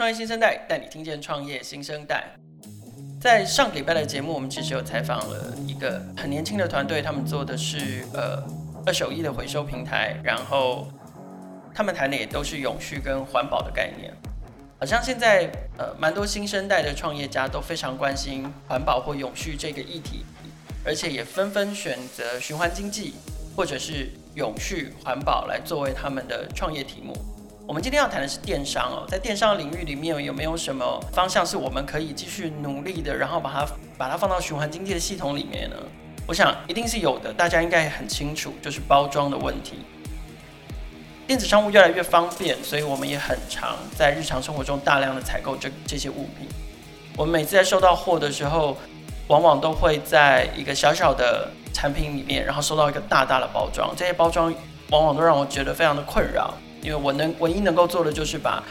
创业新生代带你听见创业新生代。在上个礼拜的节目，我们其实有采访了一个很年轻的团队，他们做的是呃二手衣的回收平台，然后他们谈的也都是永续跟环保的概念。好像现在呃蛮多新生代的创业家都非常关心环保或永续这个议题，而且也纷纷选择循环经济或者是永续环保来作为他们的创业题目。我们今天要谈的是电商哦，在电商领域里面有没有什么方向是我们可以继续努力的，然后把它把它放到循环经济的系统里面呢？我想一定是有的，大家应该也很清楚，就是包装的问题。电子商务越来越方便，所以我们也很常在日常生活中大量的采购这这些物品。我们每次在收到货的时候，往往都会在一个小小的产品里面，然后收到一个大大的包装，这些包装往往都让我觉得非常的困扰。因为我能唯一能够做的就是把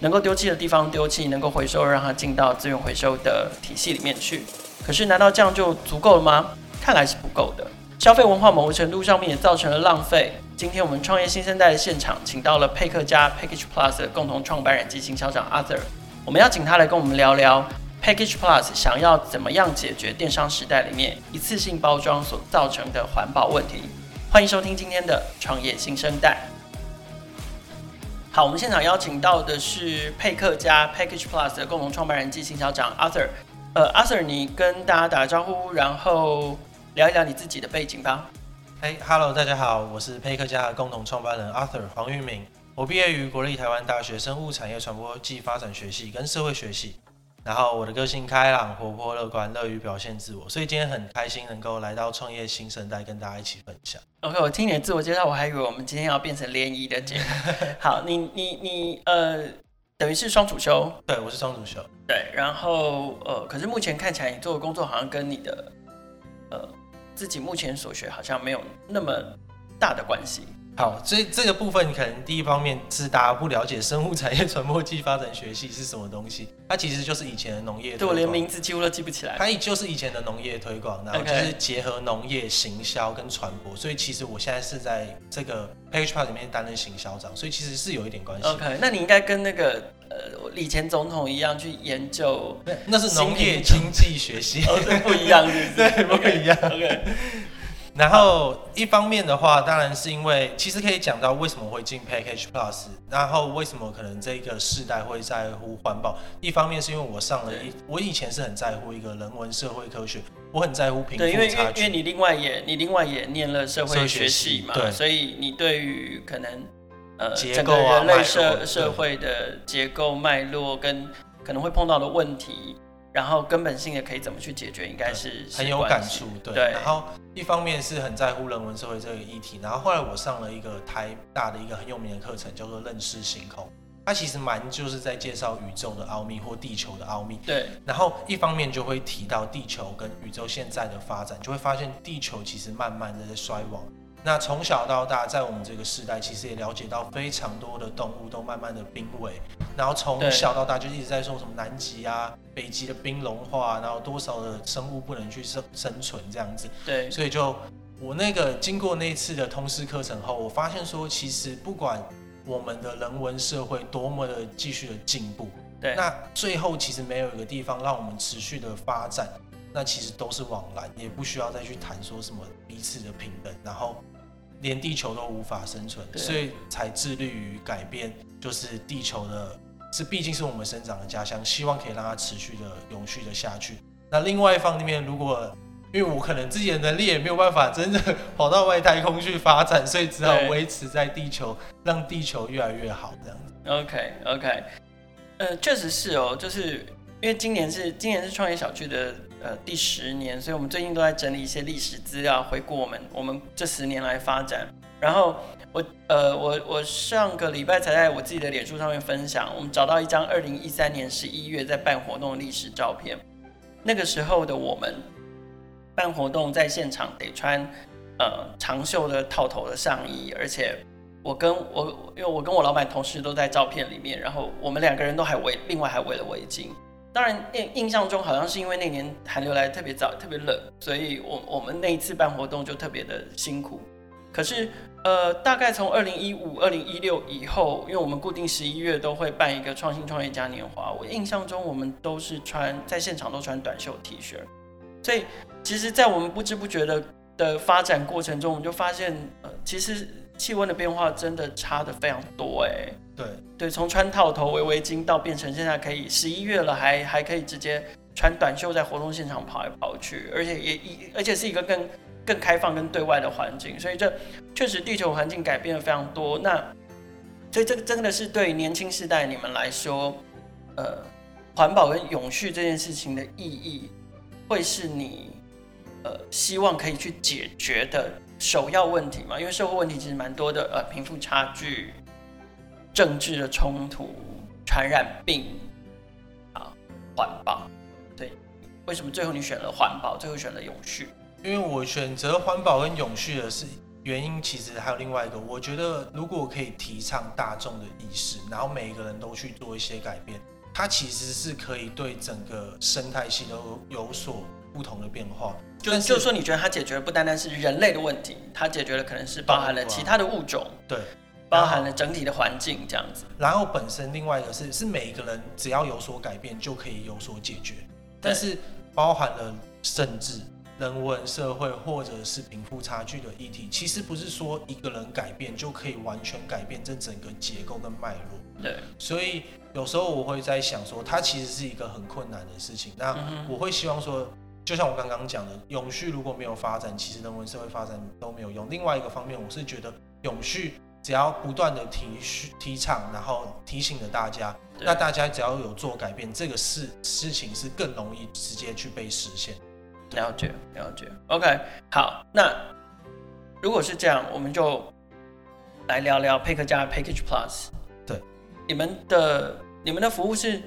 能够丢弃的地方丢弃，能够回收让它进到资源回收的体系里面去。可是难道这样就足够了吗？看来是不够的。消费文化某个程度上面也造成了浪费。今天我们创业新生代的现场，请到了配客嘉 Package Plus 的共同创办人及行销长 Arthur，我们要请他来跟我们聊聊 Package Plus 想要怎么样解决电商时代里面一次性包装所造成的环保问题。欢迎收听今天的创业新生代。好，我们现场邀请到的是佩克家 Package Plus 的共同创办人暨行销长 Arthur。呃，Arthur，你跟大家打个招呼，然后聊一聊你自己的背景吧。哎，Hello，大家好，我是佩克家的共同创办人 Arthur 黄玉明。我毕业于国立台湾大学生物产业传播暨发展学系跟社会学系。然后我的个性开朗、活泼、乐观，乐于表现自我，所以今天很开心能够来到创业新生代跟大家一起分享。OK，我听你的自我介绍，我还以为我们今天要变成联谊的节目。好，你你你呃，等于是双主修？对，我是双主修。对，然后呃，可是目前看起来你做的工作好像跟你的呃自己目前所学好像没有那么大的关系。好，所以这个部分可能第一方面是大家不了解生物产业传播暨发展学系是什么东西，它其实就是以前的农业。对，我连名字几乎都记不起来。它也就是以前的农业推广，然后就是结合农业行销跟传播，所以其实我现在是在这个 Plus 里面担任行销长，所以其实是有一点关系。OK，那你应该跟那个呃以前总统一样去研究，那是农业经济学系，哦，对，不一样是不是？对，不一样。OK。然后一方面的话，当然是因为其实可以讲到为什么会进 Package Plus，然后为什么可能这个世代会在乎环保。一方面是因为我上了一，我以前是很在乎一个人文社会科学，我很在乎贫富差距。对，因为因为因为你另外也你另外也念了社会学系嘛，对，所以你对于可能呃整个人类社社会的结构脉络跟可能会碰到的问题。然后根本性的可以怎么去解决，应该是很有感触，对。对，然后一方面是很在乎人文社会这个议题，然后后来我上了一个台大的一个很有名的课程，叫做认识星空。它其实蛮就是在介绍宇宙的奥秘或地球的奥秘。对。然后一方面就会提到地球跟宇宙现在的发展，就会发现地球其实慢慢的在衰亡。那从小到大，在我们这个时代，其实也了解到非常多的动物都慢慢的濒危，然后从小到大就一直在说什么南极啊、北极的冰融化，然后多少的生物不能去生生存这样子。对，所以就我那个经过那次的通识课程后，我发现说，其实不管我们的人文社会多么的继续的进步，对，那最后其实没有一个地方让我们持续的发展。那其实都是往来，也不需要再去谈说什么彼此的平等，然后连地球都无法生存，所以才致力于改变，就是地球的，是毕竟是我们生长的家乡，希望可以让它持续的永续的下去。那另外一方面，如果因为我可能自己的能力也没有办法真的跑到外太空去发展，所以只好维持在地球，让地球越来越好这样子。OK OK，呃，确实是哦，就是因为今年是今年是创业小聚的。呃，第十年，所以我们最近都在整理一些历史资料，回顾我们我们这十年来发展。然后我呃我我上个礼拜才在我自己的脸书上面分享，我们找到一张二零一三年十一月在办活动的历史照片。那个时候的我们办活动在现场得穿呃长袖的套头的上衣，而且我跟我因为我跟我老板同事都在照片里面，然后我们两个人都还围另外还围了围巾。当然，印印象中好像是因为那年寒流来得特别早，特别冷，所以我我们那一次办活动就特别的辛苦。可是呃，大概从二零一五、二零一六以后，因为我们固定十一月都会办一个创新创业嘉年华，我印象中我们都是穿在现场都穿短袖 T 恤，所以其实，在我们不知不觉的的发展过程中，我们就发现，呃，其实气温的变化真的差的非常多，哎，对对，从穿套头围围巾到变成现在可以十一月了还还可以直接穿短袖在活动现场跑来跑去，而且也一而且是一个更。更开放、跟对外的环境，所以这确实地球环境改变了非常多。那所以这个真的是对年轻世代你们来说，呃，环保跟永续这件事情的意义，会是你呃希望可以去解决的首要问题嘛？因为社会问题其实蛮多的，呃，贫富差距、政治的冲突、传染病啊，环保。对，为什么最后你选了环保，最后选了永续？因为我选择环保跟永续的是原因，其实还有另外一个。我觉得如果可以提倡大众的意识，然后每一个人都去做一些改变，它其实是可以对整个生态系都有所不同的变化。就就是说，你觉得它解决的不单单是人类的问题，它解决的可能是包含了其他的物种，对，包含了整体的环境这样子。然后本身另外一个是，是每一个人只要有所改变就可以有所解决，但是包含了政治。人文、社会或者是贫富差距的议题，其实不是说一个人改变就可以完全改变这整个结构跟脉络。对，所以有时候我会在想说，它其实是一个很困难的事情。那我会希望说，就像我刚刚讲的，永续如果没有发展，其实人文社会发展都没有用。另外一个方面，我是觉得永续只要不断的提提倡，然后提醒了大家，那大家只要有做改变，这个事事情是更容易直接去被实现。了解，了解。OK，好，那如果是这样，我们就来聊聊配客嘉 Package Plus。对，你们的你们的服务是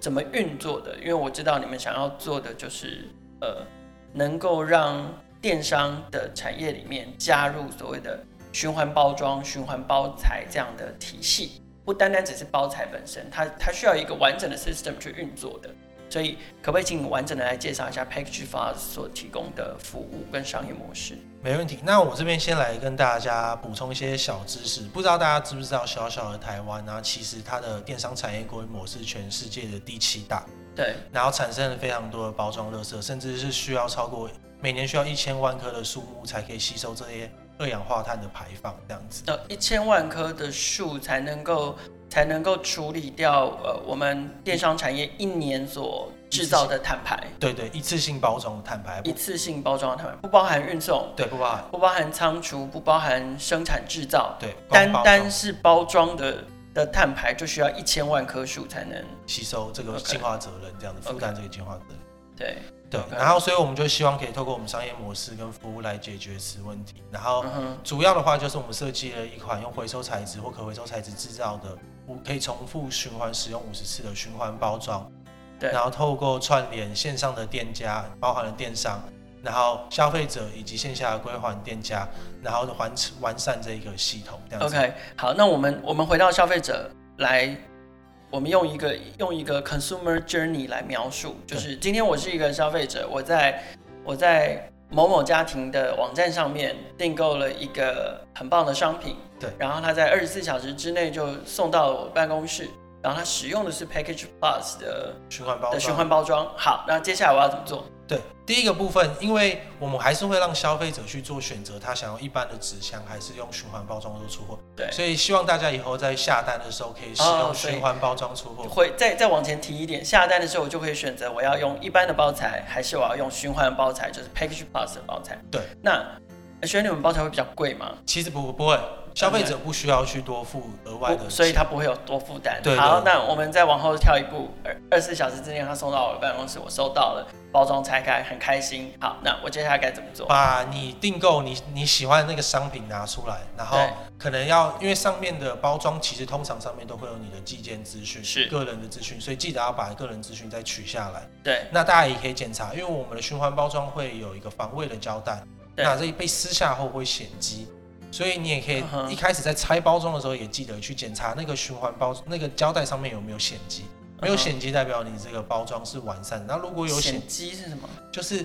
怎么运作的？因为我知道你们想要做的就是呃，能够让电商的产业里面加入所谓的循环包装、循环包材这样的体系，不单单只是包材本身，它它需要一个完整的 system 去运作的。所以，可不可以请你完整的来介绍一下 Package Plus 所提供的服务跟商业模式？没问题。那我这边先来跟大家补充一些小知识。不知道大家知不知道，小小的台湾呢，其实它的电商产业规模是全世界的第七大。对。然后产生了非常多的包装垃圾，甚至是需要超过每年需要一千万棵的树木才可以吸收这些二氧化碳的排放，这样子。呃，一千万棵的树才能够。才能够处理掉呃，我们电商产业一年所制造的碳排。对对，一次性包装的碳排。一次性包装的碳排不包含运送，对，不包含，不包含仓储，不包含生产制造。对，单单是包装的的碳排就需要一千万棵树才能吸收这个净化责任这样子负担这个净化责任。对。对，然后所以我们就希望可以透过我们商业模式跟服务来解决此问题。然后主要的话就是我们设计了一款用回收材质或可回收材质制造的，可以重复循环使用五十次的循环包装。对。然后透过串联线上的店家，包含了电商，然后消费者以及线下的归还店家，然后完完善这一个系统。这样子。OK，好，那我们我们回到消费者来。我们用一个用一个 consumer journey 来描述，就是今天我是一个消费者，我在我在某某家庭的网站上面订购了一个很棒的商品，对，然后他在二十四小时之内就送到我办公室，然后他使用的是 Package Plus 的循环包的循环包装。好，那接下来我要怎么做？对，第一个部分，因为我们还是会让消费者去做选择，他想要一般的纸箱还是用循环包装做出货。对，所以希望大家以后在下单的时候可以使用循环包装出货。会再再往前提一点，下单的时候我就可以选择我要用一般的包材，还是我要用循环包材，就是 Package Plus 的包材。对，那选你们包材会比较贵吗？其实不不会。消费者不需要去多付额外的，所以他不会有多负担。对，好，那我们再往后跳一步，二二十四小时之内他送到我的办公室，我收到了，包装拆开，很开心。好，那我接下来该怎么做？把你订购你你喜欢的那个商品拿出来，然后可能要因为上面的包装其实通常上面都会有你的寄件资讯，是个人的资讯，所以记得要把个人资讯再取下来。对，那大家也可以检查，因为我们的循环包装会有一个防伪的胶带，那这被撕下后会显机。所以你也可以一开始在拆包装的时候，也记得去检查那个循环包那个胶带上面有没有显机，没有显机代表你这个包装是完善的。那如果有显机是什么？就是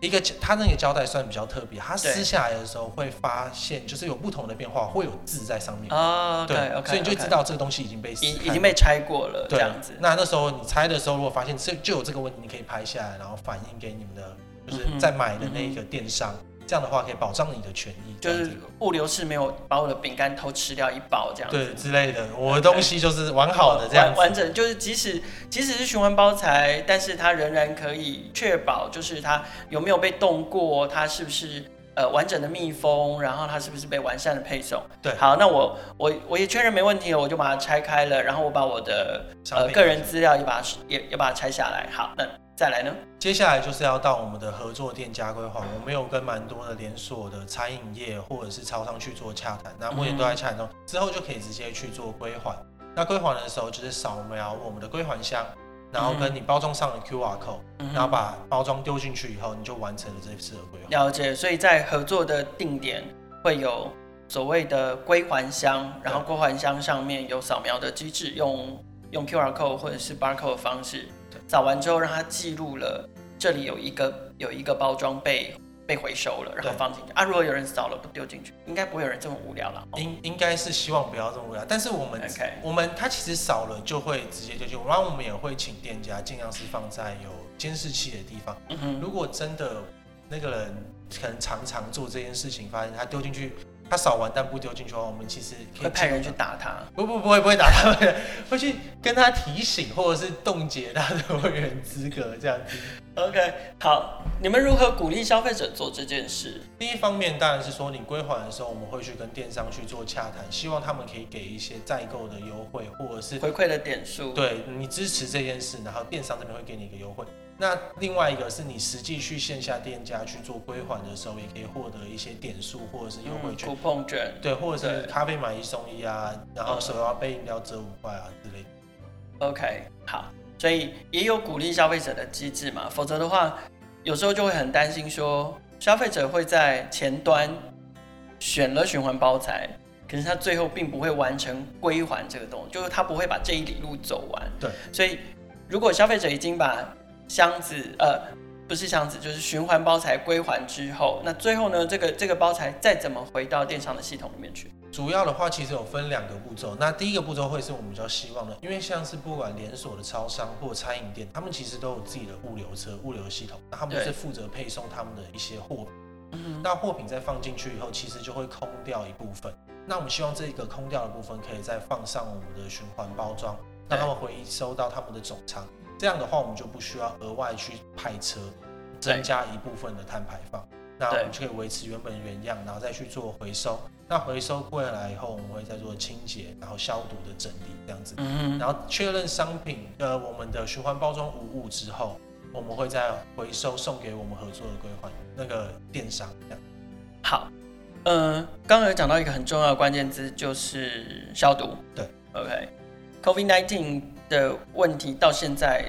一个它那个胶带算比较特别，它撕下来的时候会发现就是有不同的变化，会有字在上面。哦，对，okay, 对，所以你就知道这个东西已经被已已经被拆过了，对这样子。那那时候你拆的时候，如果发现这就有这个问题，你可以拍下来，然后反映给你们的，就是在买的那个电商。嗯这样的话可以保障你的权益，就是物流是没有把我的饼干偷吃掉一包这样子，对之类的，我的东西就是完好的这样完完整，就是即使即使是循环包材，但是它仍然可以确保，就是它有没有被动过，它是不是呃完整的密封，然后它是不是被完善的配送。对，好，那我我我也确认没问题了，我就把它拆开了，然后我把我的呃个人资料也把它也也把它拆下来。好，那。再来呢？接下来就是要到我们的合作店家规划。我们有跟蛮多的连锁的餐饮业或者是超商去做洽谈，那目前都在洽谈中，之后就可以直接去做归还。那归还的时候就是扫描我们的归还箱，然后跟你包装上的 QR code，然后把包装丢进去以后，你就完成了这次的归还。了解。所以在合作的定点会有所谓的归还箱，然后归还箱上面有扫描的机制，用用 QR code 或者是 barcode 的方式。扫完之后，让他记录了这里有一个有一个包装被被回收了，然后放进去啊。如果有人扫了不丢进去，应该不会有人这么无聊了。应应该是希望不要这么无聊，但是我们.我们他其实扫了就会直接丢进去，然后我们也会请店家尽量是放在有监视器的地方。如果真的那个人可能常常做这件事情，发现他丢进去。他扫完但不丢进去的话，我们其实可以会派人去打他。不不不会不会打他们，会去跟他提醒或者是冻结他的会员资格这样子。OK，好，你们如何鼓励消费者做这件事？第一方面当然是说，你归还的时候，我们会去跟电商去做洽谈，希望他们可以给一些再购的优惠，或者是回馈的点数。对，你支持这件事，然后电商这边会给你一个优惠。那另外一个是你实际去线下店家去做归还的时候，也可以获得一些点数或者是优惠券、嗯、Coupon 券，对，或者是咖啡买一送一啊，然后手摇杯饮料折五块啊之类的。OK，好，所以也有鼓励消费者的机制嘛，否则的话，有时候就会很担心说，消费者会在前端选了循环包材，可是他最后并不会完成归还这个动作，就是他不会把这一里路走完。对，所以如果消费者已经把箱子呃，不是箱子，就是循环包材归还之后，那最后呢，这个这个包材再怎么回到电商的系统里面去？主要的话其实有分两个步骤。那第一个步骤会是我们比较希望的，因为像是不管连锁的超商或餐饮店，他们其实都有自己的物流车、物流系统，那他们是负责配送他们的一些货品。嗯，那货品再放进去以后，其实就会空掉一部分。那我们希望这一个空掉的部分可以再放上我们的循环包装，让他们回收到他们的总仓。这样的话，我们就不需要额外去派车，增加一部分的碳排放。那我们就可以维持原本原样，然后再去做回收。那回收过来以后，我们会再做清洁，然后消毒的整理，这样子。嗯。然后确认商品呃我们的循环包装无误之后，我们会再回收送给我们合作的归还那个电商。这样。好，嗯，刚刚有讲到一个很重要的关键字，就是消毒。对。OK，COVID-19。的问题到现在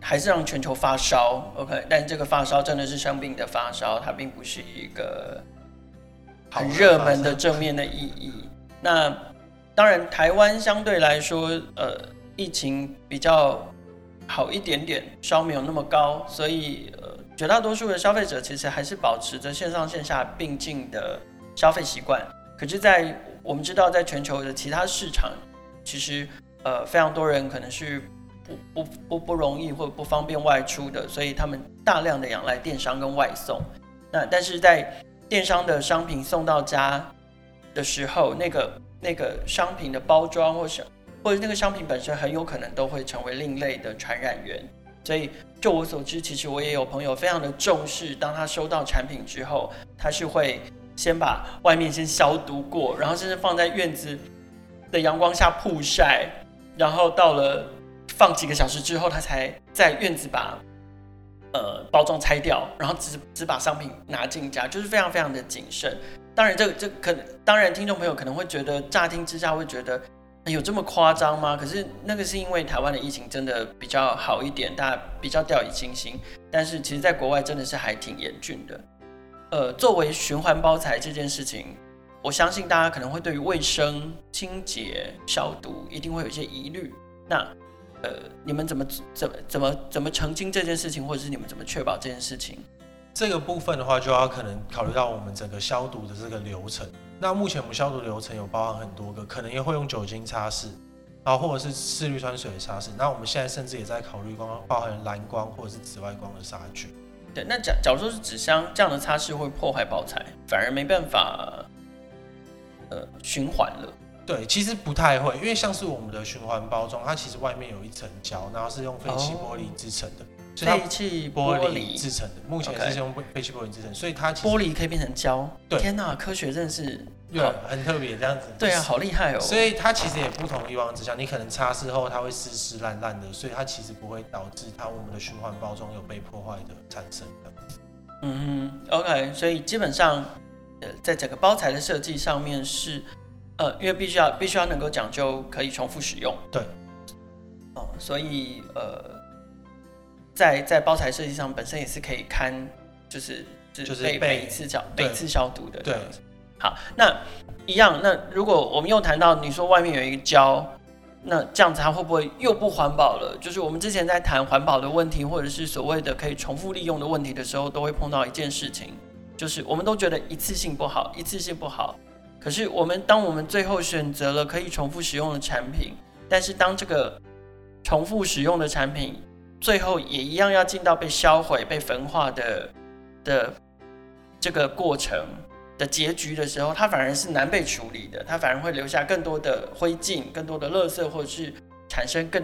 还是让全球发烧，OK，但这个发烧真的是生病的发烧，它并不是一个很热门的正面的意义。那当然，台湾相对来说，呃，疫情比较好一点点，烧没有那么高，所以呃，绝大多数的消费者其实还是保持着线上线下并进的消费习惯。可是，在我们知道，在全球的其他市场，其实。呃，非常多人可能是不不不不容易或者不方便外出的，所以他们大量的仰赖电商跟外送。那但是在电商的商品送到家的时候，那个那个商品的包装或是或者那个商品本身很有可能都会成为另类的传染源。所以就我所知，其实我也有朋友非常的重视，当他收到产品之后，他是会先把外面先消毒过，然后甚至放在院子的阳光下曝晒。然后到了放几个小时之后，他才在院子把呃包装拆掉，然后只只把商品拿进家，就是非常非常的谨慎。当然，这这、可当然听众朋友可能会觉得乍听之下会觉得有这么夸张吗？可是那个是因为台湾的疫情真的比较好一点，大家比较掉以轻心。但是其实在国外真的是还挺严峻的。呃，作为循环包材这件事情。我相信大家可能会对于卫生、清洁、消毒一定会有一些疑虑。那，呃，你们怎么怎么怎么怎么澄清这件事情，或者是你们怎么确保这件事情？这个部分的话，就要可能考虑到我们整个消毒的这个流程。那目前我们消毒流程有包含很多个，可能也会用酒精擦拭，然后或者是次氯酸水的擦拭。那我们现在甚至也在考虑光包含蓝光或者是紫外光的杀菌。对，那假假如说是纸箱这样的擦拭会破坏包材，反而没办法呃循环了。对，其实不太会，因为像是我们的循环包装，它其实外面有一层胶，然后是用废弃玻璃制成的。废弃玻璃制成的，目前是用废弃玻璃制成，所以它玻璃可以变成胶。对，天哪，科学真的是对，很特别这样子。对啊，好厉害哦。所以它其实也不同以往之下，你可能擦拭后它会湿湿烂烂的，所以它其实不会导致它我们的循环包装有被破坏的产生的。嗯哼，OK，所以基本上，呃，在整个包材的设计上面是，呃，因为必须要必须要能够讲究可以重复使用。对。哦，所以呃。在在包材设计上本身也是可以看，就是就是被每一次消每一次消毒的。对。好，那一样，那如果我们又谈到你说外面有一个胶，那这样子它会不会又不环保了？就是我们之前在谈环保的问题，或者是所谓的可以重复利用的问题的时候，都会碰到一件事情，就是我们都觉得一次性不好，一次性不好。可是我们当我们最后选择了可以重复使用的产品，但是当这个重复使用的产品，最后也一样要进到被销毁、被焚化的的这个过程的结局的时候，它反而是难被处理的，它反而会留下更多的灰烬、更多的垃圾，或者是产生更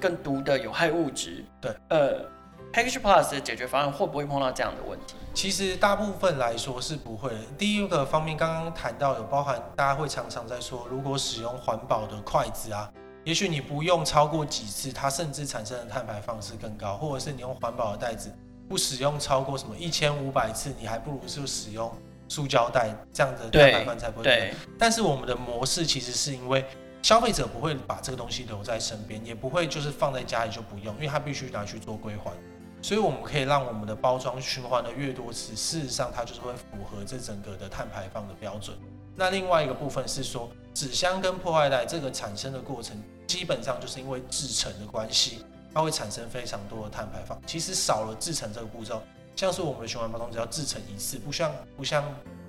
更毒的有害物质。对，呃，Package Plus 的解决方案会不会碰到这样的问题？其实大部分来说是不会的。第一个方面，刚刚谈到有包含，大家会常常在说，如果使用环保的筷子啊。也许你不用超过几次，它甚至产生的碳排放是更高，或者是你用环保的袋子，不使用超过什么一千五百次，你还不如就使用塑胶袋，这样的碳排放才不会。对。但是我们的模式其实是因为消费者不会把这个东西留在身边，也不会就是放在家里就不用，因为他必须拿去做归还，所以我们可以让我们的包装循环的越多次，事实上它就是会符合这整个的碳排放的标准。那另外一个部分是说，纸箱跟破坏袋这个产生的过程。基本上就是因为制成的关系，它会产生非常多的碳排放。其实少了制成这个步骤，像是我们的循环包装，只要制成一次，不像不像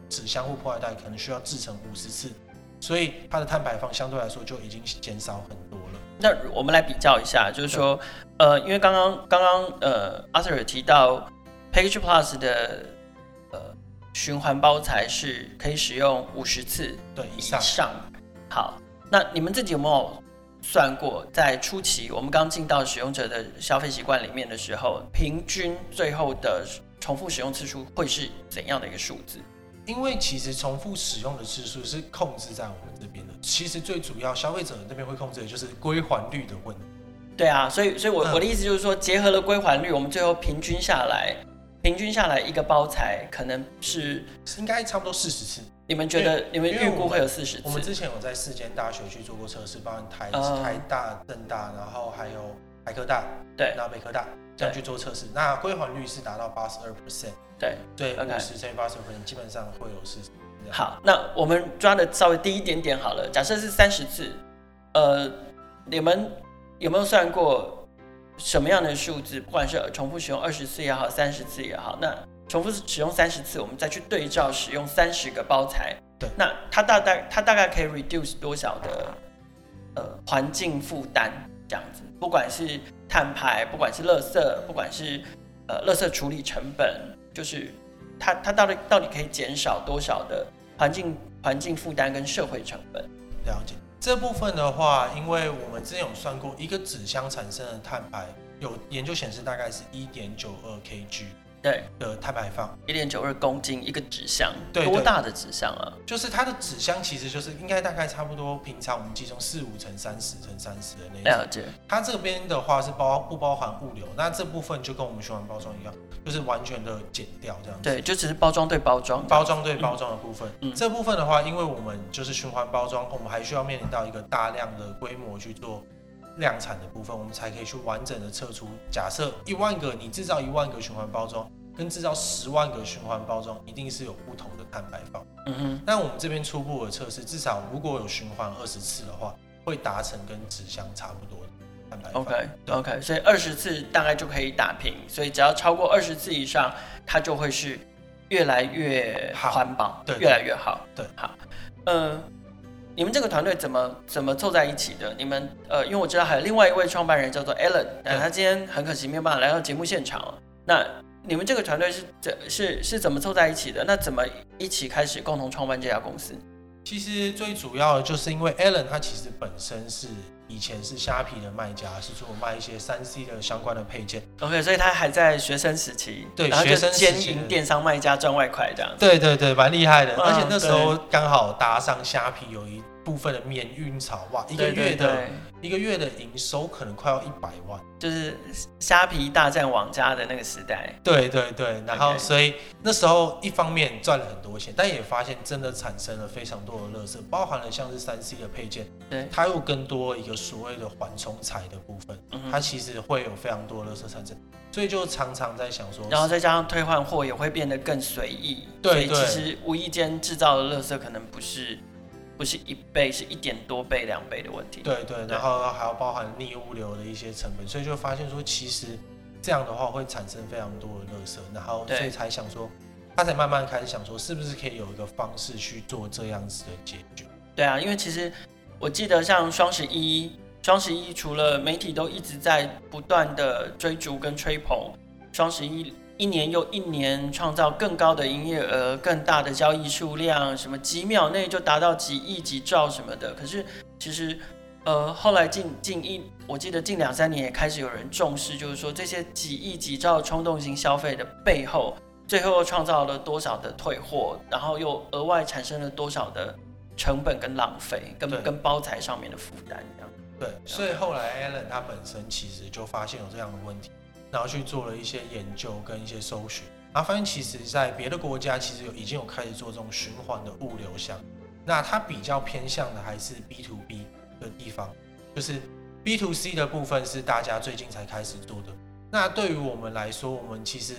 纸箱或破坏袋，可能需要制成五十次，所以它的碳排放相对来说就已经减少很多。那我们来比较一下，就是说，呃，因为刚刚刚刚呃，Arthur 提到 Package Plus 的呃循环包材是可以使用五十次对以上。好，那你们自己有没有？算过，在初期我们刚进到使用者的消费习惯里面的时候，平均最后的重复使用次数会是怎样的一个数字？因为其实重复使用的次数是控制在我们这边的，其实最主要消费者这边会控制的就是归还率的问题。对啊，所以所以我，我、嗯、我的意思就是说，结合了归还率，我们最后平均下来，平均下来一个包材可能是应该差不多四十次。你们觉得你们预估会有四十次？我们之前有在四间大学去做过测试，包含台、uh, 台大、政大，然后还有台科大，对，然后北科大这样去做测试。那归还率是达到八十二 percent。对对，五十乘以八十二 percent，基本上会有四十。好，那我们抓的稍微低一点点好了。假设是三十次，呃，你们有没有算过什么样的数字？不管是重复使用二十次也好，三十次也好，那。重复使用三十次，我们再去对照使用三十个包材，对，那它大概它大概可以 reduce 多少的呃环境负担这样子？不管是碳排，不管是垃圾，不管是呃垃圾处理成本，就是它它到底到底可以减少多少的环境环境负担跟社会成本？了解这部分的话，因为我们之前有算过，一个纸箱产生的碳排，有研究显示大概是一点九二 kg。对的碳排放一点九二公斤一个纸箱，多大的纸箱啊？就是它的纸箱其实就是应该大概差不多，平常我们计算四五乘三十乘三十的那种。了解。它这边的话是包不包含物流？那这部分就跟我们循环包装一样，就是完全的减掉这样子。对，就只是包装对包装，包装对包装的部分。嗯。这部分的话，因为我们就是循环包装，我们还需要面临到一个大量的规模去做量产的部分，我们才可以去完整的测出。假设一万个你制造一万个循环包装。跟制造十万个循环包装，一定是有不同的碳排放。嗯哼。那我们这边初步的测试，至少如果有循环二十次的话，会达成跟纸箱差不多的。碳排放。OK OK，所以二十次大概就可以打平，所以只要超过二十次以上，它就会是越来越环保，对，越来越好。对，好，嗯、呃。你们这个团队怎么怎么凑在一起的？你们呃，因为我知道还有另外一位创办人叫做 Alan，但他今天很可惜没有办法来到节目现场。那你们这个团队是怎是是怎么凑在一起的？那怎么一起开始共同创办这家公司？其实最主要的就是因为 Alan 他其实本身是。以前是虾皮的卖家，是做卖一些三 C 的相关的配件。OK，所以他还在学生时期，对，然后就学生兼营电商卖家赚外快这样子。对对对，蛮厉害的。嗯、而且那时候刚好搭上虾皮有一部分的免运潮，哇，一个月的。一个月的营收可能快要一百万，就是虾皮大战网家的那个时代。对对对，然后所以那时候一方面赚了很多钱，但也发现真的产生了非常多的垃圾，包含了像是三 C 的配件，对，它又更多一个所谓的缓冲材的部分，它其实会有非常多的垃圾产生，所以就常常在想说，然后再加上退换货也会变得更随意，对，其实无意间制造的垃圾可能不是。不是一倍，是一点多倍、两倍的问题。对对，然后还要包含逆物流的一些成本，所以就发现说，其实这样的话会产生非常多的垃圾，然后所以才想说，他才慢慢开始想说，是不是可以有一个方式去做这样子的解决？对啊，因为其实我记得像双十一，双十一除了媒体都一直在不断的追逐跟吹捧双十一。一年又一年，创造更高的营业额、更大的交易数量，什么几秒内就达到几亿、几兆什么的。可是其实，呃，后来近近一，我记得近两三年也开始有人重视，就是说这些几亿、几兆冲动型消费的背后，最后又创造了多少的退货，然后又额外产生了多少的成本跟浪费，跟跟包材上面的负担一样。对，所以后来 Alan 他本身其实就发现有这样的问题。然后去做了一些研究跟一些搜寻，然后发现其实在别的国家其实有已经有开始做这种循环的物流箱，那它比较偏向的还是 B to B 的地方，就是 B to C 的部分是大家最近才开始做的。那对于我们来说，我们其实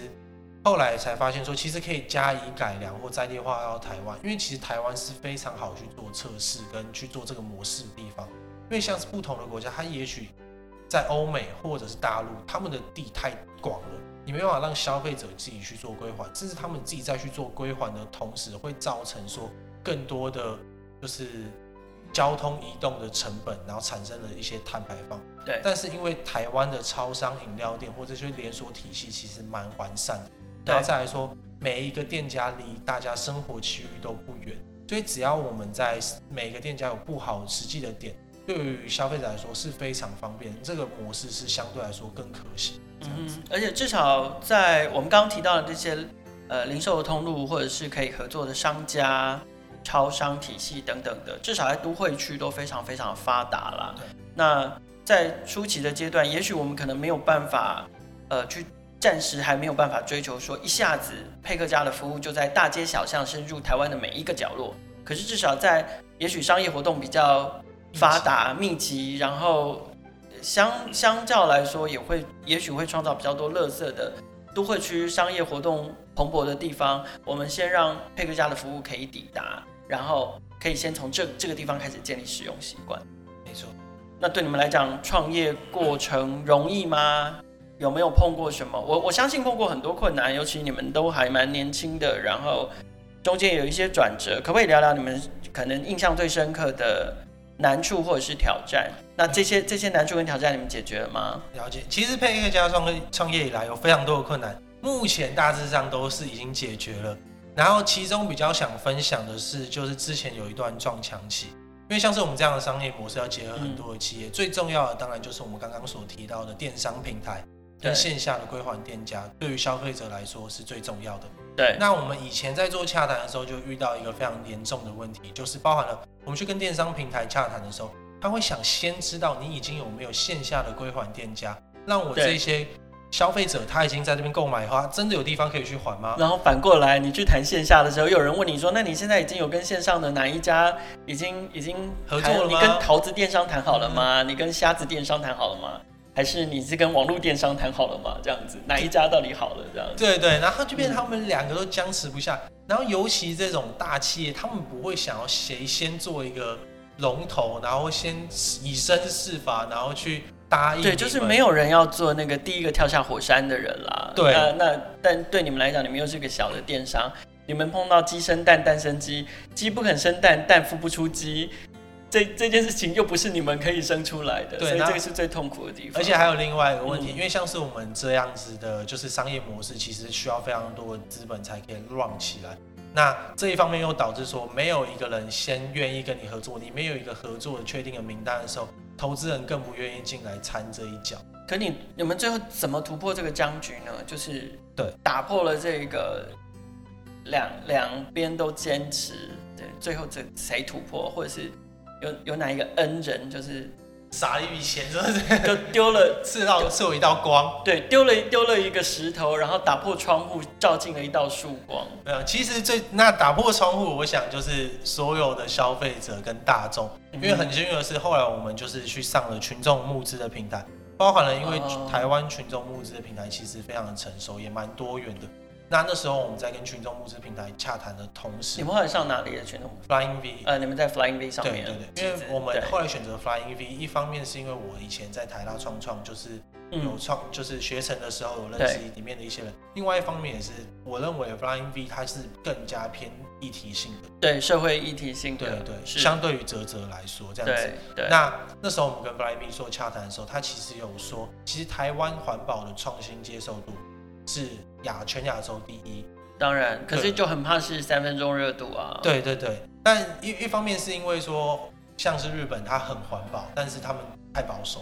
后来才发现说，其实可以加以改良或在地化到台湾，因为其实台湾是非常好去做测试跟去做这个模式的地方，因为像是不同的国家，它也许。在欧美或者是大陆，他们的地太广了，你没办法让消费者自己去做归还，甚至他们自己再去做归还的同时，会造成说更多的就是交通移动的成本，然后产生了一些碳排放。对。但是因为台湾的超商、饮料店或者些连锁体系其实蛮完善的，然后再来说每一个店家离大家生活区域都不远，所以只要我们在每个店家有不好实际的点。对于消费者来说是非常方便，这个模式是相对来说更可行。嗯，而且至少在我们刚刚提到的这些呃零售的通路，或者是可以合作的商家、超商体系等等的，至少在都会区都非常非常发达了。那在初期的阶段，也许我们可能没有办法，呃，去暂时还没有办法追求说一下子配客家的服务就在大街小巷深入台湾的每一个角落。可是至少在也许商业活动比较发达密集，然后相相较来说，也会也许会创造比较多垃圾的都会区商业活动蓬勃的地方。我们先让佩克家的服务可以抵达，然后可以先从这这个地方开始建立使用习惯。没错。那对你们来讲，创业过程容易吗？有没有碰过什么？我我相信碰过很多困难，尤其你们都还蛮年轻的，然后中间有一些转折，可不可以聊聊你们可能印象最深刻的？难处或者是挑战，那这些这些难处跟挑战你们解决了吗？了解，其实配乐家创业创业以来有非常多的困难，目前大致上都是已经解决了。然后其中比较想分享的是，就是之前有一段撞墙期，因为像是我们这样的商业模式要结合很多的企业，嗯、最重要的当然就是我们刚刚所提到的电商平台跟线下的归还店家，对于消费者来说是最重要的。对，那我们以前在做洽谈的时候，就遇到一个非常严重的问题，就是包含了我们去跟电商平台洽谈的时候，他会想先知道你已经有没有线下的归还店家，让我这些消费者他已经在这边购买的话，真的有地方可以去还吗？然后反过来，你去谈线下的时候，有人问你说，那你现在已经有跟线上的哪一家已经已经合作了吗？你跟桃子电商谈好了吗？嗯、你跟虾子电商谈好了吗？还是你是跟网络电商谈好了吗？这样子，哪一家到底好了？这样子。对对，然后就变成他们两个都僵持不下。嗯、然后尤其这种大企业，他们不会想要谁先做一个龙头，然后先以身试法，然后去答应。对，就是没有人要做那个第一个跳下火山的人啦。对，那那但对你们来讲，你们又是个小的电商，你们碰到鸡生蛋，蛋生鸡，鸡不肯生蛋，蛋孵不出鸡。这这件事情又不是你们可以生出来的，对，所以这个是最痛苦的地方。而且还有另外一个问题，嗯、因为像是我们这样子的，就是商业模式，其实需要非常多的资本才可以 run 起来。那这一方面又导致说，没有一个人先愿意跟你合作，你没有一个合作的确定的名单的时候，投资人更不愿意进来掺这一脚。可你你们最后怎么突破这个僵局呢？就是对，打破了这个两两边都坚持，对，最后这谁突破，或者是？有有哪一个恩人，就是撒了一笔钱，是不是？就丢了，刺到刺我一道光。对，丢了丢了一个石头，然后打破窗户，照进了一道曙光。没有，其实最那打破窗户，我想就是所有的消费者跟大众，因为很幸运的是，后来我们就是去上了群众募资的平台，包含了因为台湾群众募资的平台其实非常的成熟，也蛮多元的。那那时候我们在跟群众募资平台洽谈的同时，你们后来上哪里的群众？Flying V。呃，你们在 Flying V 上面。对对对，因为我们后来选择 Flying V，一方面是因为我以前在台大创创，就是有创，嗯、就是学成的时候有认识里面的一些人。另外一方面也是，我认为 Flying V 它是更加偏议题性的，对社会议题性的。对对，是相对于泽泽来说这样子。对对。那那时候我们跟 Flying V 做洽谈的时候，他其实有说，其实台湾环保的创新接受度是亚全亚洲第一。当然，可是就很怕是三分钟热度啊。对对对，但一一方面是因为说，像是日本，它很环保，但是他们太保守。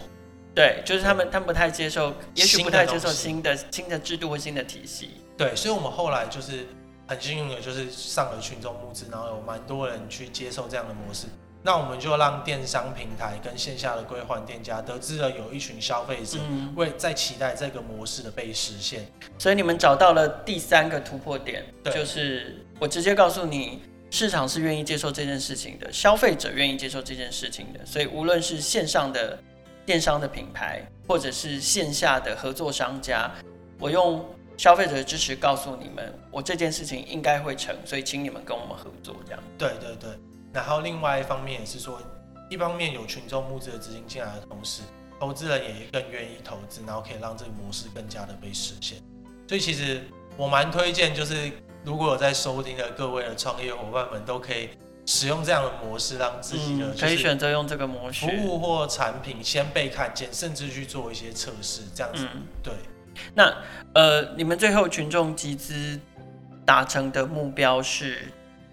对，就是他们，他们不太接受，也许不太接受新的新的制度或新的体系。对，所以我们后来就是很幸运的，就是上了群众募资，然后有蛮多人去接受这样的模式。那我们就让电商平台跟线下的归还店家得知了有一群消费者为在期待这个模式的被实现，所以你们找到了第三个突破点，就是我直接告诉你，市场是愿意接受这件事情的，消费者愿意接受这件事情的，所以无论是线上的电商的品牌，或者是线下的合作商家，我用消费者的支持告诉你们，我这件事情应该会成，所以请你们跟我们合作，这样。对对对。然后另外一方面也是说，一方面有群众募资的资金进来的同时，投资人也更愿意投资，然后可以让这个模式更加的被实现。所以其实我蛮推荐，就是如果有在收听的各位的创业伙伴们，都可以使用这样的模式，让自己的可以选择用这个模式，服务或产品先被看见，甚至去做一些测试，这样子。嗯、对。那呃，你们最后群众集资达成的目标是？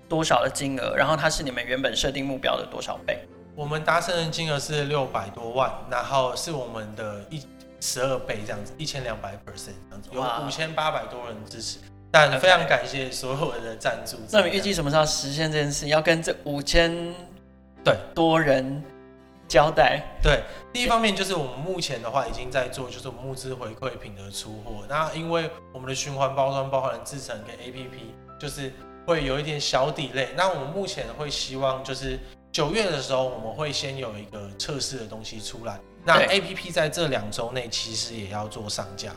多少的金额？然后它是你们原本设定目标的多少倍？我们达成的金额是六百多万，然后是我们的一十二倍这样子，一千两百 percent 这样子，有五千八百多人支持，但非常感谢所有的赞助。那你预计什么时候实现这件事？要跟这五千对多人交代？对，第一方面就是我们目前的话已经在做，就是募资回馈品的出货。那因为我们的循环包装包含了制成跟 APP，就是。会有一点小 delay，那我们目前会希望就是九月的时候，我们会先有一个测试的东西出来。那 APP 在这两周内其实也要做上架。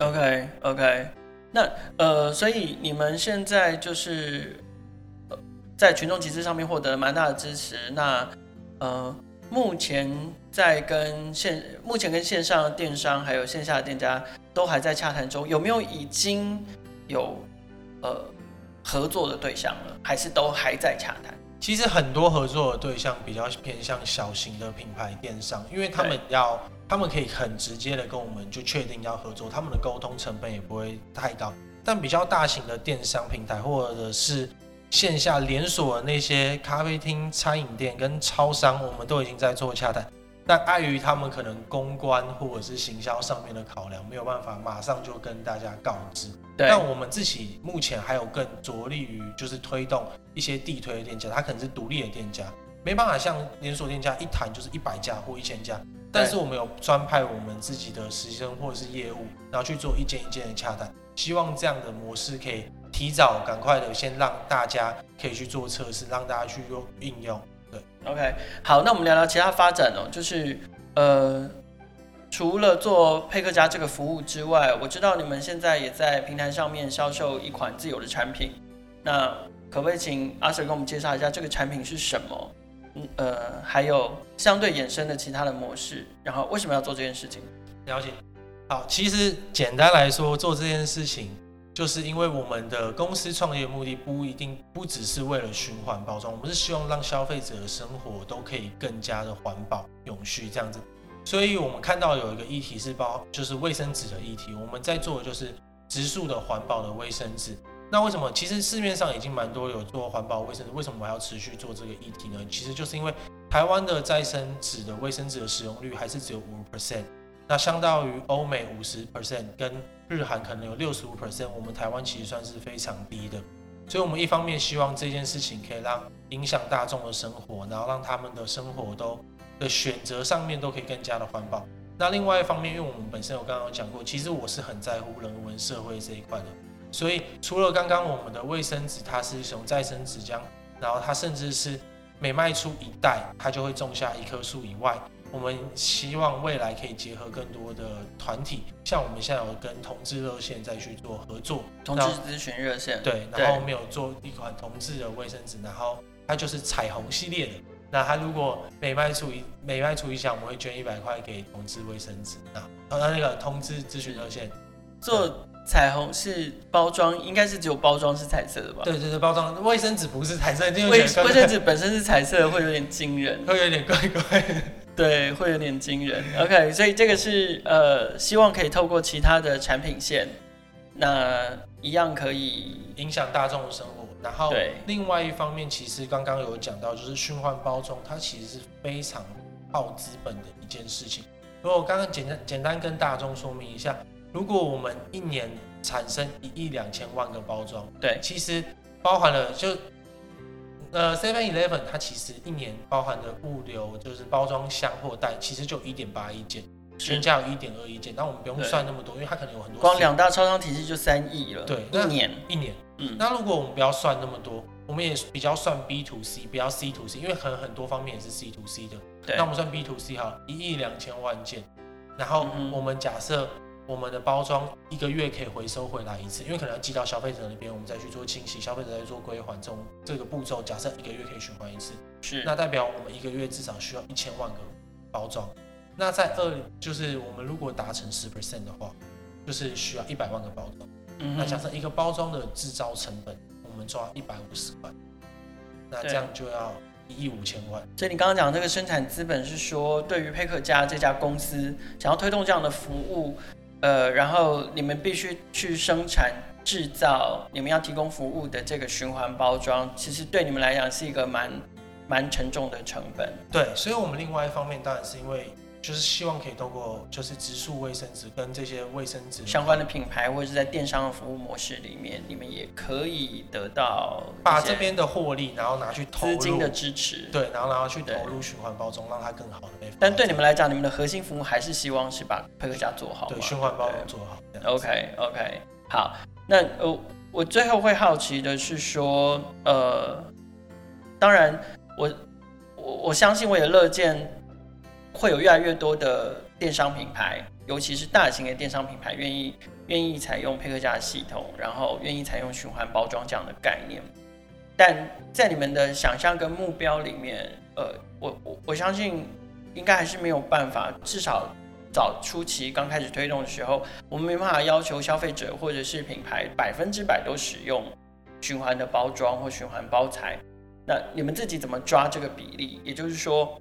OK OK，那呃，所以你们现在就是在群众集资上面获得蛮大的支持。那呃，目前在跟线目前跟线上的电商还有线下的店家都还在洽谈中，有没有已经有呃？合作的对象了，还是都还在洽谈？其实很多合作的对象比较偏向小型的品牌电商，因为他们要，他们可以很直接的跟我们就确定要合作，他们的沟通成本也不会太高。但比较大型的电商平台或者是线下连锁的那些咖啡厅、餐饮店跟超商，我们都已经在做洽谈。但碍于他们可能公关或者是行销上面的考量，没有办法马上就跟大家告知。对。但我们自己目前还有更着力于就是推动一些地推的店家，他可能是独立的店家，没办法像连锁店家一谈就是一百家或一千家。但是我们有专派我们自己的实习生或者是业务，然后去做一件一件的洽谈，希望这样的模式可以提早赶快的先让大家可以去做测试，让大家去用应用。，OK，好，那我们聊聊其他发展哦，就是呃，除了做配克家这个服务之外，我知道你们现在也在平台上面销售一款自有的产品，那可不可以请阿 Sir 跟我们介绍一下这个产品是什么？嗯呃，还有相对衍生的其他的模式，然后为什么要做这件事情？了解。好，其实简单来说，做这件事情，就是因为我们的公司创业目的不一定不只是为了循环包装，我们是希望让消费者的生活都可以更加的环保、永续这样子。所以我们看到有一个议题是包，就是卫生纸的议题，我们在做的就是植树的环保的卫生纸。那为什么？其实市面上已经蛮多有做环保卫生纸，为什么我还要持续做这个议题呢？其实就是因为台湾的再生纸的卫生纸的使用率还是只有五 percent，那相当于欧美五十 percent，跟日韩可能有六十五 percent，我们台湾其实算是非常低的。所以，我们一方面希望这件事情可以让影响大众的生活，然后让他们的生活都的选择上面都可以更加的环保。那另外一方面，因为我们本身有刚刚有讲过，其实我是很在乎人文社会这一块的。所以，除了刚刚我们的卫生纸，它是使用再生纸浆，然后它甚至是每卖出一袋，它就会种下一棵树以外，我们希望未来可以结合更多的团体，像我们现在有跟同志热线再去做合作，同志咨询热线，对，然后我们有做一款同志的卫生纸，然后它就是彩虹系列的，那它如果每卖出一每卖出一箱，我们会捐一百块给同志卫生纸，那那那个同志咨询热线做。彩虹是包装，应该是只有包装是彩色的吧？对对对，包装卫生纸不是彩色，卫卫生纸本身是彩色的，会有点惊人，会有点怪怪的。对，会有点惊人。OK，所以这个是呃，希望可以透过其他的产品线，那一样可以影响大众的生活。然后，另外一方面，其实刚刚有讲到，就是循环包装，它其实是非常耗资本的一件事情。如果我刚刚简单简单跟大众说明一下。如果我们一年产生一亿两千万个包装，对，其实包含了就呃 Seven Eleven 它其实一年包含的物流就是包装箱货袋，其实就一点八亿件，均价有一点二亿件，那我们不用算那么多，因为它可能有很多。光两大超商体系就三亿了，对，一年一年，嗯，那如果我们不要算那么多，我们也比较算 B to C，不要 C to C，因为可能很多方面也是 C to C 的，对，那我们算 B to C 哈，一亿两千万件，然后我们假设。我们的包装一个月可以回收回来一次，因为可能要寄到消费者那边，我们再去做清洗，消费者再做归还，这种这个步骤，假设一个月可以循环一次，是，那代表我们一个月至少需要一千万个包装。那在二就是我们如果达成十 percent 的话，就是需要一百万个包装。嗯，那假设一个包装的制造成本，我们抓一百五十块，那这样就要一亿五千万。所以你刚刚讲这个生产资本是说，对于佩克家这家公司想要推动这样的服务。呃，然后你们必须去生产制造，你们要提供服务的这个循环包装，其实对你们来讲是一个蛮蛮沉重的成本。对，所以我们另外一方面当然是因为就是希望可以透过就是植树卫生纸跟这些卫生纸相关的品牌，或者是在电商的服务模式里面，你们也可以得到把这边的获利，然后拿去投入资金的支持，对，然后然后去投入循环包装，让它更好的被。但对你们来讲，你们的核心服务还是希望是把配客嘉做好，对，循环包装做好。OK OK，好，那呃，我最后会好奇的是说，呃，当然我我我相信我也乐见。会有越来越多的电商品牌，尤其是大型的电商品牌，愿意愿意采用配客价系统，然后愿意采用循环包装这样的概念。但在你们的想象跟目标里面，呃，我我我相信应该还是没有办法，至少早初期刚开始推动的时候，我们没办法要求消费者或者是品牌百分之百都使用循环的包装或循环包材。那你们自己怎么抓这个比例？也就是说。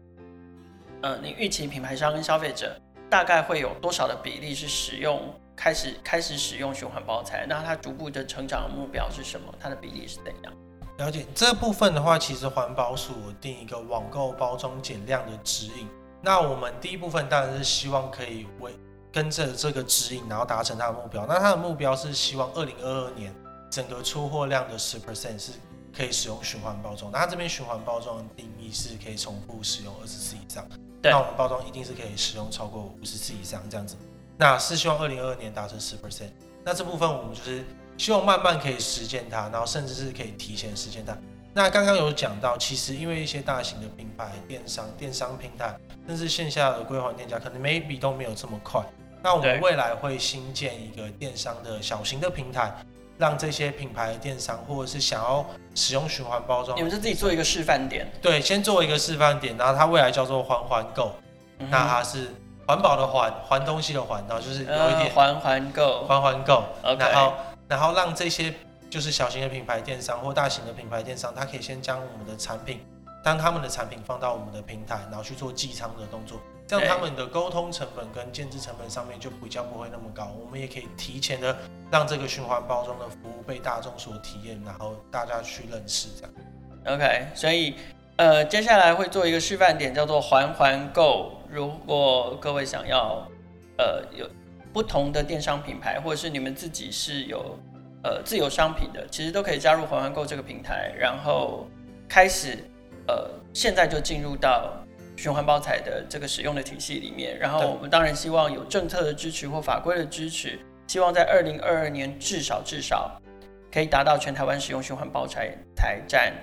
呃，你预期品牌商跟消费者大概会有多少的比例是使用开始开始使用循环包材？那它逐步的成长的目标是什么？它的比例是怎样？了解这部分的话，其实环保署定一个网购包装减量的指引。那我们第一部分当然是希望可以为跟着这个指引，然后达成它的目标。那它的目标是希望二零二二年整个出货量的十 percent 是可以使用循环包装。那它这边循环包装的定义是可以重复使用二十次以上。那我们包装一定是可以使用超过五十次以上这样子，那是希望二零二二年达成十 percent。那这部分我们就是希望慢慢可以实现它，然后甚至是可以提前实现它。那刚刚有讲到，其实因为一些大型的品牌、电商、电商平台，甚至线下的归还店家，可能 maybe 都没有这么快。那我们未来会新建一个电商的小型的平台，让这些品牌的电商或者是想要使用循环包装，你们是自己做一个示范点。对，先做一个示范点，然后它未来叫做环环购，嗯、那它是环保的环，还东西的还，然后就是有一点环环购，环环购。然后然后让这些就是小型的品牌电商或大型的品牌电商，它可以先将我们的产品，当他们的产品放到我们的平台，然后去做寄仓的动作。这样他们的沟通成本跟建制成本上面就比较不会那么高，我们也可以提前的让这个循环包装的服务被大众所体验，然后大家去认识这样。OK，所以呃接下来会做一个示范点，叫做环环购。如果各位想要呃有不同的电商品牌，或者是你们自己是有呃自有商品的，其实都可以加入环环购这个平台，然后开始呃现在就进入到。循环包材的这个使用的体系里面，然后我们当然希望有政策的支持或法规的支持，希望在二零二二年至少至少可以达到全台湾使用循环包材才占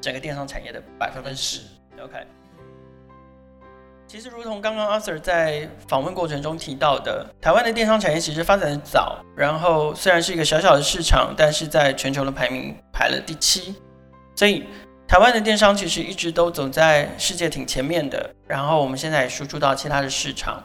整个电商产业的百分之十。OK，其实如同刚刚阿 Sir 在访问过程中提到的，台湾的电商产业其实发展的早，然后虽然是一个小小的市场，但是在全球的排名排了第七，所以。台湾的电商其实一直都走在世界挺前面的，然后我们现在也输出到其他的市场，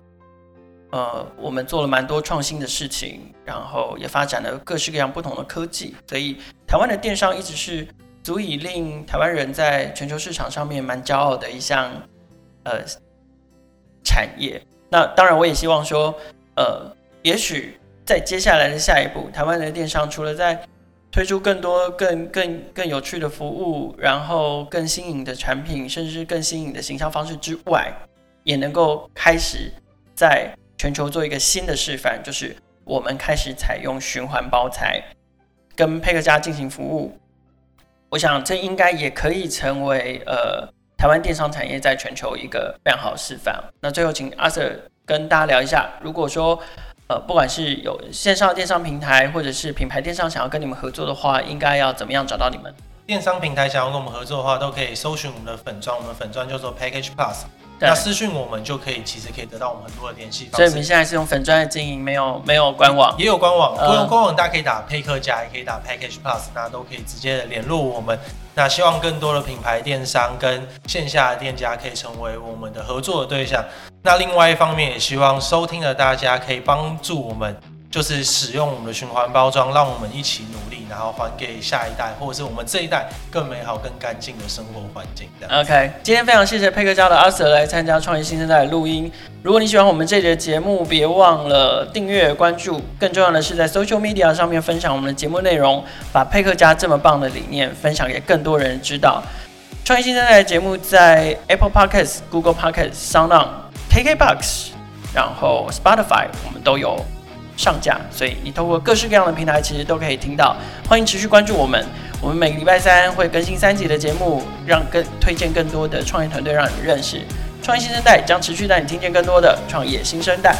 呃，我们做了蛮多创新的事情，然后也发展了各式各样不同的科技，所以台湾的电商一直是足以令台湾人在全球市场上面蛮骄傲的一项呃产业。那当然，我也希望说，呃，也许在接下来的下一步，台湾的电商除了在推出更多更更更有趣的服务，然后更新颖的产品，甚至更新颖的行销方式之外，也能够开始在全球做一个新的示范，就是我们开始采用循环包材跟配客嘉进行服务。我想这应该也可以成为呃台湾电商产业在全球一个非常好的示范。那最后请阿 Sir 跟大家聊一下，如果说。呃，不管是有线上电商平台，或者是品牌电商想要跟你们合作的话，应该要怎么样找到你们？电商平台想要跟我们合作的话，都可以搜寻我们的粉钻，我们的粉钻叫做 Package Plus，那私讯我们就可以，其实可以得到我们很多的联系方式。所以我们现在是用粉砖的经营，没有没有官网？也有官网，不用官网，大家可以打配客家，也可以打 Package Plus，那都可以直接联络我们。那希望更多的品牌电商跟线下的店家可以成为我们的合作的对象。那另外一方面，也希望收听的大家可以帮助我们，就是使用我们的循环包装，让我们一起努力，然后还给下一代，或者是我们这一代更美好、更干净的生活环境。OK，今天非常谢谢佩克家的阿 Sir 来参加创业新生代的录音。如果你喜欢我们这节节目，别忘了订阅、关注。更重要的是，在 Social Media 上面分享我们的节目内容，把佩克家这么棒的理念分享给更多人知道。创业新生代的节目在 Apple Podcasts、Google Podcasts、SoundOn。KKBOX，然后 Spotify，我们都有上架，所以你通过各式各样的平台，其实都可以听到。欢迎持续关注我们，我们每个礼拜三会更新三集的节目，让更推荐更多的创业团队让你认识。创业新生代将持续带你听见更多的创业新生代。